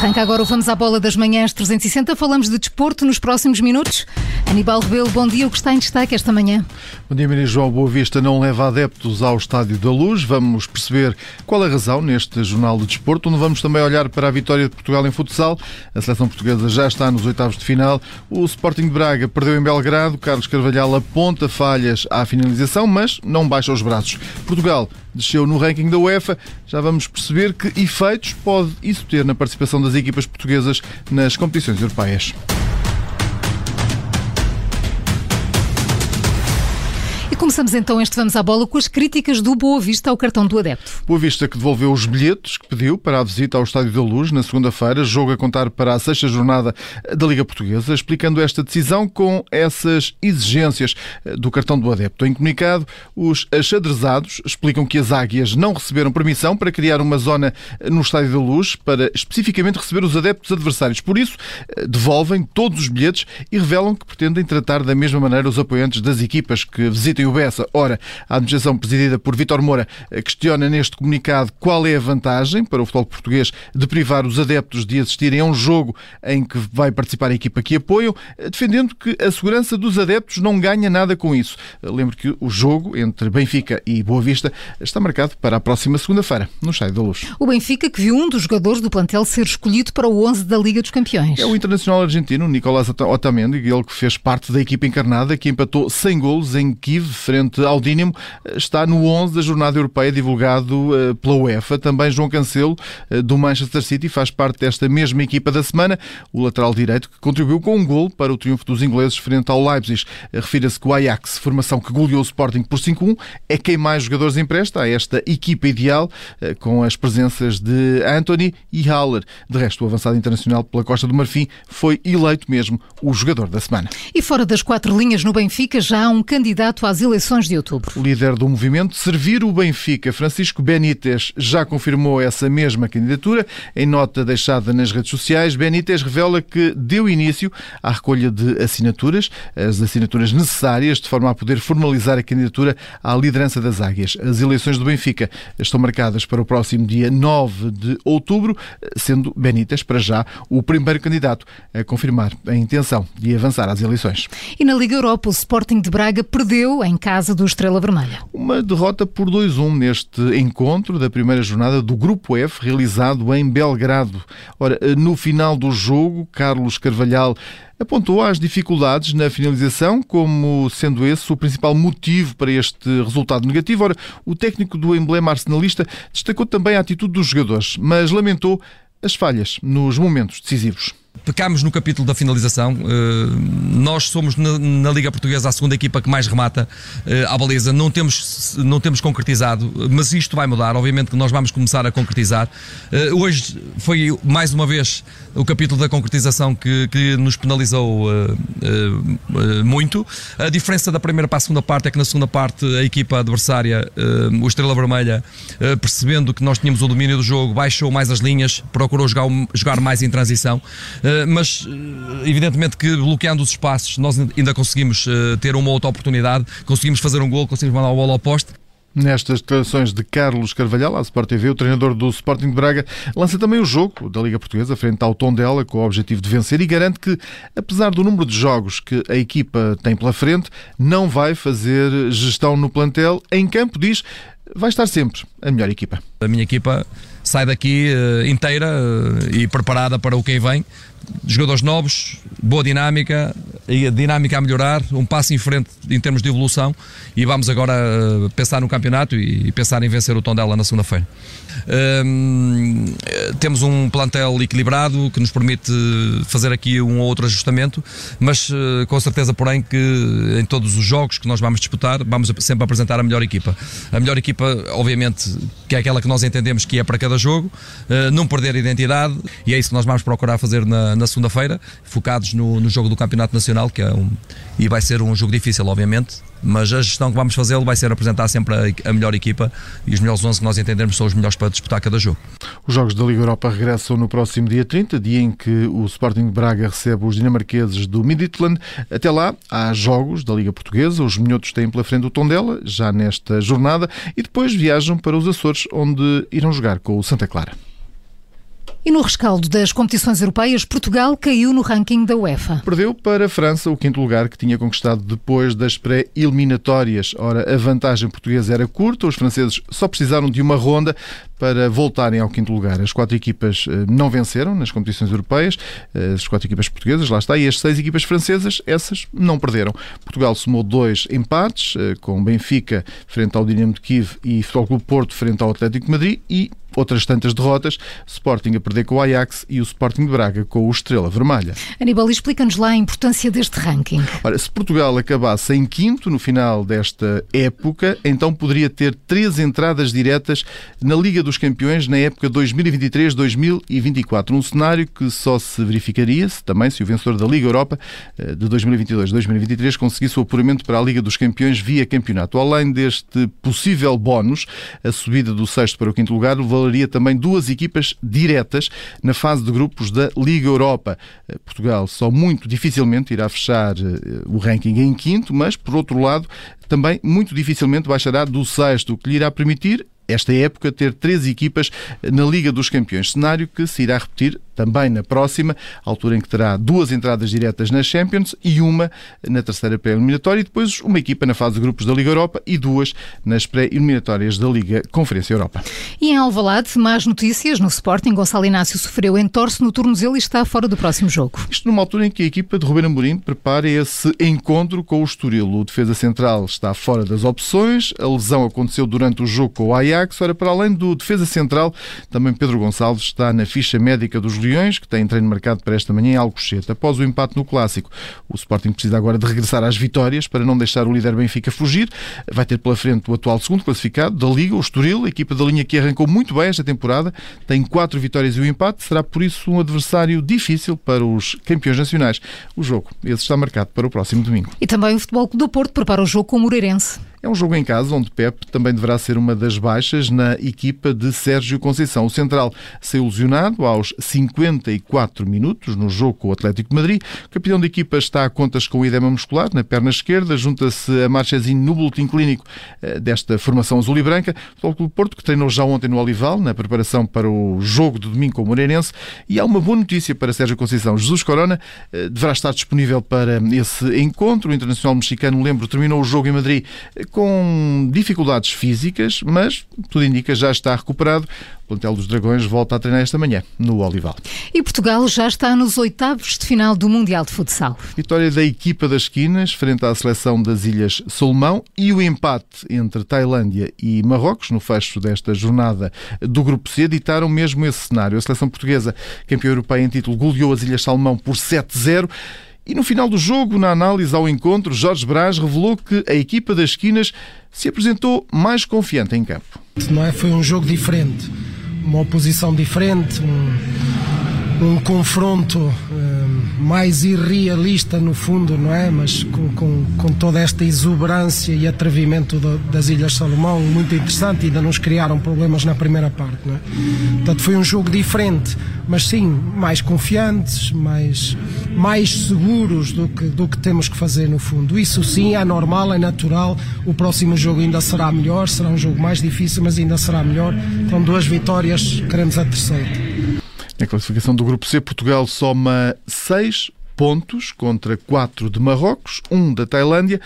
Arranca agora o Vamos à Bola das Manhãs 360. Falamos de desporto nos próximos minutos. Aníbal Rebelo, bom dia. O que está em destaque esta manhã? Bom dia, Maria João. Boa Vista não leva adeptos ao Estádio da Luz. Vamos perceber qual a razão neste Jornal de Desporto, onde vamos também olhar para a vitória de Portugal em futsal. A seleção portuguesa já está nos oitavos de final. O Sporting de Braga perdeu em Belgrado. Carlos Carvalhal aponta falhas à finalização, mas não baixa os braços. Portugal desceu no ranking da UEFA. Já vamos perceber que efeitos pode isso ter na participação das equipas portuguesas nas competições europeias. Começamos então este Vamos à Bola com as críticas do Boa Vista ao cartão do adepto. Boa Vista que devolveu os bilhetes que pediu para a visita ao Estádio da Luz na segunda-feira, jogo a contar para a sexta jornada da Liga Portuguesa, explicando esta decisão com essas exigências do cartão do adepto. Em comunicado, os achadrezados explicam que as águias não receberam permissão para criar uma zona no Estádio da Luz para especificamente receber os adeptos adversários. Por isso, devolvem todos os bilhetes e revelam que pretendem tratar da mesma maneira os apoiantes das equipas que visitem o o Bessa. Ora, a administração presidida por Vítor Moura questiona neste comunicado qual é a vantagem para o futebol português de privar os adeptos de assistirem a um jogo em que vai participar a equipa que apoiam, defendendo que a segurança dos adeptos não ganha nada com isso. Lembro que o jogo entre Benfica e Boa Vista está marcado para a próxima segunda-feira, no Estádio da Luz. O Benfica que viu um dos jogadores do plantel ser escolhido para o 11 da Liga dos Campeões. É o internacional argentino Nicolás Otamendi, ele que fez parte da equipa encarnada, que empatou 100 golos em Kiev frente ao Dínamo, está no 11 da Jornada Europeia divulgado eh, pela UEFA. Também João Cancelo, eh, do Manchester City, faz parte desta mesma equipa da semana. O lateral direito que contribuiu com um gol para o triunfo dos ingleses frente ao Leipzig. Eh, refira-se que o Ajax, formação que goleou o Sporting por 5-1, é quem mais jogadores empresta a esta equipa ideal, com as presenças de Anthony e Haller. De resto, o avançado internacional pela Costa do Marfim foi eleito mesmo o jogador da semana. E fora das quatro linhas no Benfica, já há um candidato às eleições de outubro. O líder do movimento Servir o Benfica, Francisco Benítez, já confirmou essa mesma candidatura. Em nota deixada nas redes sociais, Benítez revela que deu início à recolha de assinaturas, as assinaturas necessárias de forma a poder formalizar a candidatura à liderança das Águias. As eleições do Benfica estão marcadas para o próximo dia 9 de outubro, sendo Benítez, para já, o primeiro candidato a confirmar a intenção de avançar às eleições. E na Liga Europa, o Sporting de Braga perdeu em casa do Estrela Vermelha. Uma derrota por 2-1 neste encontro da primeira jornada do Grupo F, realizado em Belgrado. Ora, no final do jogo, Carlos Carvalhal apontou as dificuldades na finalização como sendo esse o principal motivo para este resultado negativo. Ora, o técnico do emblema arsenalista destacou também a atitude dos jogadores, mas lamentou as falhas nos momentos decisivos. Pecámos no capítulo da finalização. Uh, nós somos na, na, Liga Portuguesa a segunda equipa que mais remata uh, à baliza. Não temos, não temos concretizado, mas isto vai mudar. Obviamente que nós vamos começar a concretizar. Uh, hoje foi mais uma vez o capítulo da concretização que, que nos penalizou muito. A diferença da primeira para a segunda parte é que na segunda parte a equipa adversária, o Estrela Vermelha, percebendo que nós tínhamos o domínio do jogo, baixou mais as linhas, procurou jogar, jogar mais em transição. Eh, mas eh, evidentemente que bloqueando os espaços nós ainda conseguimos eh, ter uma outra oportunidade, conseguimos fazer um gol, conseguimos mandar a bola ao poste. Nestas declarações de Carlos Carvalhal, à Sport TV, o treinador do Sporting de Braga lança também o jogo da Liga Portuguesa frente ao Tondela com o objetivo de vencer e garante que, apesar do número de jogos que a equipa tem pela frente, não vai fazer gestão no plantel. Em campo, diz, vai estar sempre a melhor equipa. A minha equipa sai daqui uh, inteira uh, e preparada para o que vem. Jogadores novos, boa dinâmica, e a dinâmica a melhorar, um passo em frente em termos de evolução e vamos agora uh, pensar no campeonato e, pensar em vencer o Tondela na segunda-feira. Um, temos um plantel equilibrado que nos permite fazer aqui um ou outro ajustamento, mas com certeza, porém, que em todos os jogos que nós vamos disputar, vamos sempre apresentar a melhor equipa. A melhor equipa, obviamente, que é aquela que nós entendemos que é para cada jogo, não perder a identidade, e é isso que nós vamos procurar fazer na, na segunda-feira, focados no, no jogo do Campeonato Nacional, que é um, e vai ser um jogo difícil, obviamente, mas a gestão que vamos fazer vai ser apresentar sempre a, a melhor equipa e os melhores 11 que nós entendermos são os melhores para disputar cada jogo. Os Jogos da Liga Europa regressam no próximo dia 30, dia em que o Sporting de Braga recebe os dinamarqueses do Midtjylland. Até lá, há jogos da Liga Portuguesa, os minhotos têm pela frente o Tondela, já nesta jornada, e depois viajam para os Açores, onde irão jogar com o Santa Clara. E no rescaldo das competições europeias, Portugal caiu no ranking da UEFA. Perdeu para a França o quinto lugar que tinha conquistado depois das pré-eliminatórias. Ora, a vantagem portuguesa era curta, os franceses só precisaram de uma ronda para voltarem ao quinto lugar. As quatro equipas eh, não venceram nas competições europeias, eh, as quatro equipas portuguesas, lá está, e as seis equipas francesas, essas não perderam. Portugal somou dois empates, eh, com Benfica frente ao Dinamo de Kiev e Futebol Clube Porto frente ao Atlético de Madrid e outras tantas derrotas, Sporting a perder com o Ajax e o Sporting de Braga com o Estrela Vermelha. Aníbal, explica-nos lá a importância deste ranking. Ora, se Portugal acabasse em quinto no final desta época, então poderia ter três entradas diretas na Liga dos Campeões na época 2023-2024, um cenário que só se verificaria se também se o vencedor da Liga Europa eh, de 2022-2023 conseguisse o apuramento para a Liga dos Campeões via campeonato. Além deste possível bónus, a subida do sexto para o quinto lugar valeria também duas equipas diretas na fase de grupos da Liga Europa. Eh, Portugal só muito dificilmente irá fechar eh, o ranking em quinto, mas, por outro lado, também muito dificilmente baixará do sexto, o que lhe irá permitir esta época ter três equipas na Liga dos Campeões, cenário que se irá repetir também na próxima, altura em que terá duas entradas diretas nas Champions e uma na terceira pré-eliminatória e depois uma equipa na fase de grupos da Liga Europa e duas nas pré-eliminatórias da Liga Conferência Europa. E em Alvalade, más notícias no Sporting. Gonçalo Inácio sofreu entorse no tornozelo e está fora do próximo jogo. Isto numa altura em que a equipa de Ruben Amorim prepara esse encontro com o Estoril. O defesa central está fora das opções, a lesão aconteceu durante o jogo com o Ajax. Ora, para além do defesa central, também Pedro Gonçalves está na ficha médica dos Leões, que têm treino marcado para esta manhã em Alcochete. Após o empate no Clássico, o Sporting precisa agora de regressar às vitórias para não deixar o líder Benfica fugir. Vai ter pela frente o atual segundo classificado da Liga, o Estoril, a equipa da linha que arrancou muito bem esta temporada, tem quatro vitórias e um empate, será por isso um adversário difícil para os campeões nacionais. O jogo, esse está marcado para o próximo domingo. E também o Futebol do Porto prepara o jogo com o Moreirense. É um jogo em casa onde Pep também deverá ser uma das baixas na equipa de Sérgio Conceição. O central saiu lesionado aos 54 minutos no jogo com o Atlético de Madrid. O capitão da equipa está a contas com o edema muscular na perna esquerda. Junta-se a Marchezinho no boletim clínico eh, desta formação azul e branca. O Clube Porto, que treinou já ontem no Olival, na preparação para o jogo de domingo com o Moreirense. E há uma boa notícia para Sérgio Conceição. Jesus Corona eh, deverá estar disponível para esse encontro. O internacional mexicano, lembro, terminou o jogo em Madrid com dificuldades físicas, mas tudo indica já está recuperado. O plantel dos Dragões volta a treinar esta manhã no Olival. E Portugal já está nos oitavos de final do Mundial de Futsal. Vitória da equipa das esquinas frente à seleção das Ilhas Solomão e o empate entre Tailândia e Marrocos no fecho desta jornada do Grupo C ditaram mesmo esse cenário. A seleção portuguesa, campeã europeia em título, goleou as Ilhas Salomão por 7-0. E no final do jogo, na análise ao encontro, Jorge Brás revelou que a equipa das esquinas se apresentou mais confiante em campo. Não é? Foi um jogo diferente, uma oposição diferente, um, um confronto um, mais irrealista no fundo, não é? Mas com, com, com toda esta exuberância e atrevimento das Ilhas Salomão, muito interessante, ainda nos criaram problemas na primeira parte, não é? Portanto, foi um jogo diferente, mas sim, mais confiantes, mais, mais seguros do que, do que temos que fazer no fundo. Isso sim é normal, é natural. O próximo jogo ainda será melhor, será um jogo mais difícil, mas ainda será melhor. Com duas vitórias, queremos a terceira. Na classificação do Grupo C, Portugal soma 6 pontos contra 4 de Marrocos, 1 da Tailândia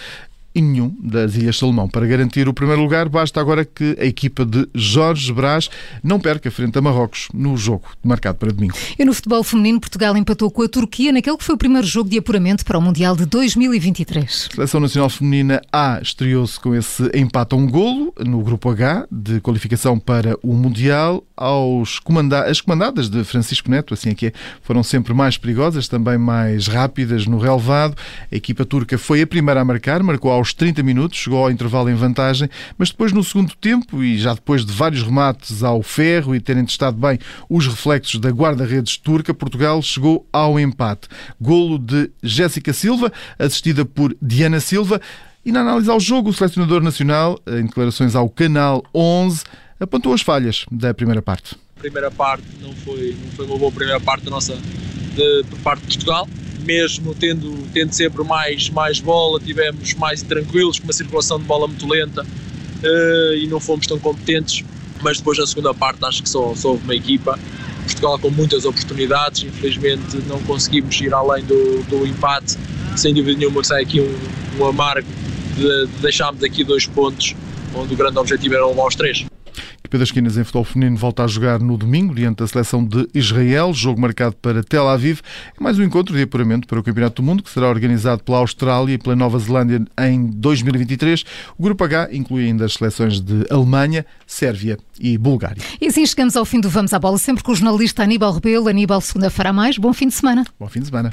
e nenhum das Ilhas Salomão. Para garantir o primeiro lugar, basta agora que a equipa de Jorge Brás não perca frente a Marrocos no jogo marcado para domingo. E no futebol feminino, Portugal empatou com a Turquia naquele que foi o primeiro jogo de apuramento para o Mundial de 2023. A Seleção Nacional Feminina A estreou-se com esse empate a um golo no Grupo H de qualificação para o Mundial. Aos comanda as comandadas de Francisco Neto, assim é que é, foram sempre mais perigosas, também mais rápidas no relevado. A equipa turca foi a primeira a marcar, marcou aos 30 minutos, chegou ao intervalo em vantagem, mas depois no segundo tempo e já depois de vários remates ao ferro e terem testado bem os reflexos da guarda-redes turca, Portugal chegou ao empate. Golo de Jéssica Silva, assistida por Diana Silva. E na análise ao jogo, o selecionador nacional, em declarações ao Canal 11, apontou as falhas da primeira parte. A primeira parte não foi, não foi uma boa primeira parte da nossa, de, por parte de Portugal mesmo tendo, tendo sempre mais, mais bola, tivemos mais tranquilos, com uma circulação de bola muito lenta uh, e não fomos tão competentes. Mas depois, na segunda parte, acho que só, só houve uma equipa Portugal com muitas oportunidades, infelizmente não conseguimos ir além do, do empate. Sem dúvida nenhuma sai aqui um, um amargo de, de deixarmos aqui dois pontos, onde o grande objetivo era levar os três. Das Esquinas em futebol feminino volta a jogar no domingo diante da seleção de Israel, jogo marcado para Tel Aviv. É mais um encontro de apuramento para o Campeonato do Mundo que será organizado pela Austrália e pela Nova Zelândia em 2023. O grupo H inclui ainda as seleções de Alemanha, Sérvia e Bulgária. E assim chegamos ao fim do Vamos à Bola, sempre com o jornalista Aníbal Rebelo. Aníbal, segunda-feira mais. Bom fim de semana. Bom fim de semana.